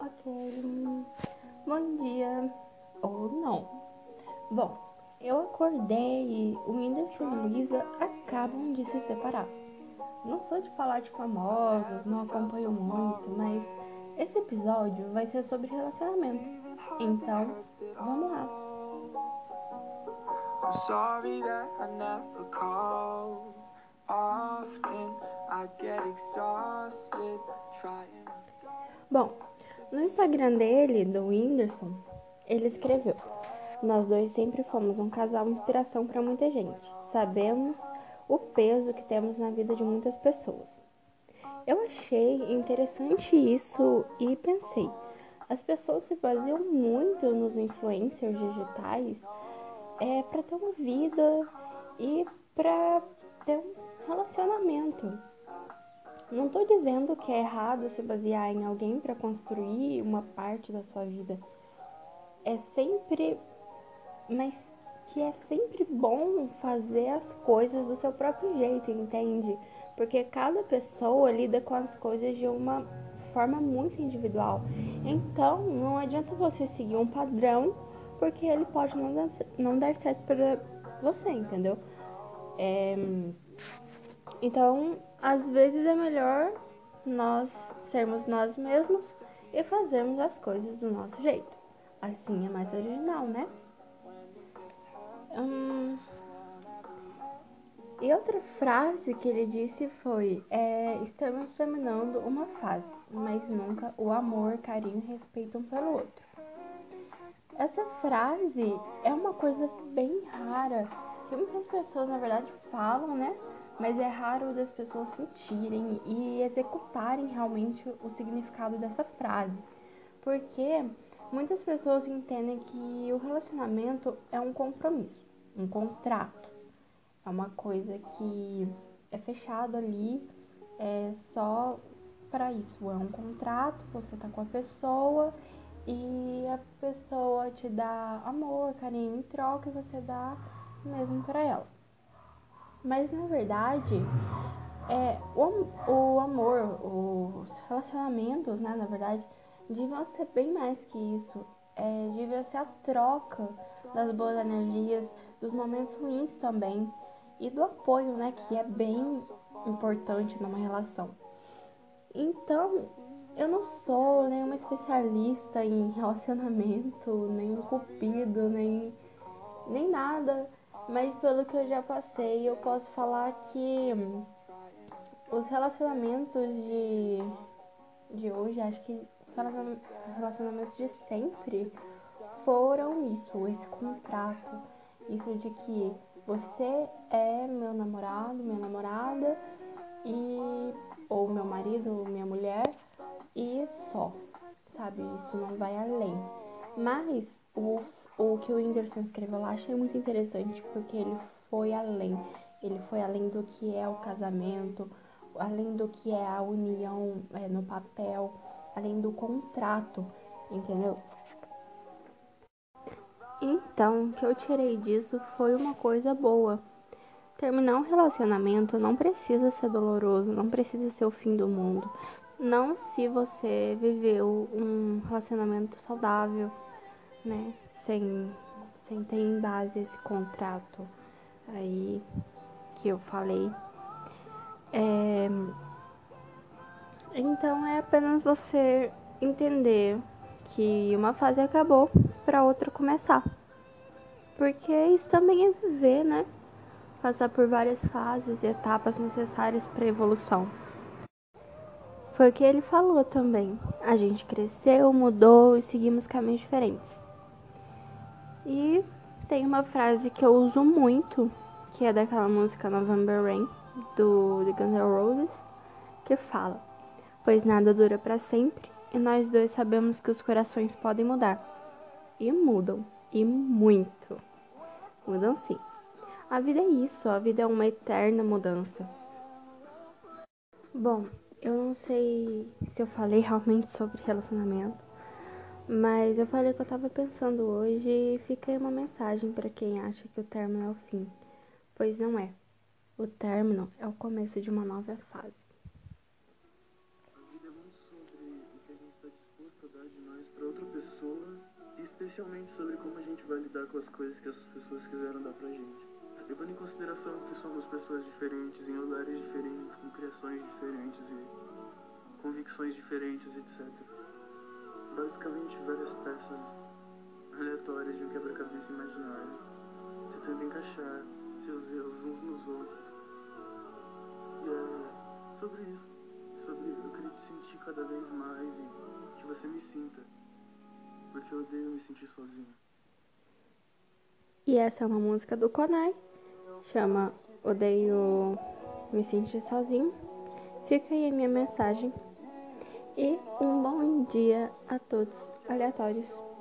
Ok. Bom dia. Ou não. Bom, eu acordei e o Whindersson e Luísa acabam de se separar. Não sou de falar de famosos, não acompanho muito, mas esse episódio vai ser sobre relacionamento. Então, vamos lá. I'm sorry that I never call. Often I get exhausted trying. Bom, no Instagram dele, do Whindersson, ele escreveu: Nós dois sempre fomos um casal inspiração para muita gente. Sabemos o peso que temos na vida de muitas pessoas. Eu achei interessante isso e pensei: as pessoas se baseiam muito nos influencers digitais é, para ter uma vida e para ter um relacionamento. Não estou dizendo que é errado se basear em alguém para construir uma parte da sua vida. É sempre. Mas que é sempre bom fazer as coisas do seu próprio jeito, entende? Porque cada pessoa lida com as coisas de uma forma muito individual. Então, não adianta você seguir um padrão, porque ele pode não dar, não dar certo para você, entendeu? É... Então, às vezes é melhor nós sermos nós mesmos e fazermos as coisas do nosso jeito. Assim é mais original, né? Hum... E outra frase que ele disse foi: é, Estamos terminando uma fase, mas nunca o amor, carinho e respeito um pelo outro. Essa frase é uma coisa bem rara que muitas pessoas, na verdade, falam, né? Mas é raro das pessoas sentirem e executarem realmente o significado dessa frase. Porque muitas pessoas entendem que o relacionamento é um compromisso, um contrato. É uma coisa que é fechado ali é só para isso. É um contrato, você tá com a pessoa e a pessoa te dá amor, carinho em troca e você dá mesmo para ela. Mas na verdade, é, o, o amor, os relacionamentos, né, na verdade, deviam ser bem mais que isso. É, devia ser a troca das boas energias, dos momentos ruins também e do apoio, né, que é bem importante numa relação. Então, eu não sou nenhuma especialista em relacionamento, nem um cupido, nem, nem nada, mas pelo que eu já passei, eu posso falar que os relacionamentos de, de hoje, acho que os relacionamentos de sempre foram isso, esse contrato, isso de que você é meu namorado, minha namorada e ou meu marido, minha mulher e só, sabe? Isso não vai além. Mas o, o que o Whindersson escreveu lá achei muito interessante porque ele foi além. Ele foi além do que é o casamento, além do que é a união é, no papel, além do contrato, entendeu? Então, o que eu tirei disso foi uma coisa boa. Terminar um relacionamento não precisa ser doloroso, não precisa ser o fim do mundo. Não se você viveu um relacionamento saudável, né? Sem, sem ter em base esse contrato aí que eu falei. É... Então é apenas você entender que uma fase acabou para outra começar. Porque isso também é viver, né? Passar por várias fases e etapas necessárias para evolução. Foi o que ele falou também. A gente cresceu, mudou e seguimos caminhos diferentes. E tem uma frase que eu uso muito, que é daquela música November Rain, do The Guns N' Roses, que fala: Pois nada dura para sempre, e nós dois sabemos que os corações podem mudar. E mudam, e muito. Mudam sim. A vida é isso, a vida é uma eterna mudança. Bom, eu não sei se eu falei realmente sobre relacionamento, mas eu falei o que eu tava pensando hoje e fiquei uma mensagem para quem acha que o término é o fim. Pois não é. O término é o começo de uma nova fase. A vida é muito sobre o que a gente tá disposto a dar de nós outra pessoa, e especialmente sobre como a gente vai lidar com as coisas que essas pessoas quiseram dar pra gente. Levando em consideração que somos pessoas diferentes, em lugares diferentes, com criações diferentes e convicções diferentes, etc. Basicamente, várias peças aleatórias de um quebra-cabeça imaginário, tentando encaixar seus erros uns nos outros. E é sobre isso, sobre eu queria te sentir cada vez mais e que você me sinta, porque eu odeio me sentir sozinho. E essa é uma música do Konai, chama Odeio Me Sentir Sozinho. Fica aí a minha mensagem. E um bom dia a todos aleatórios.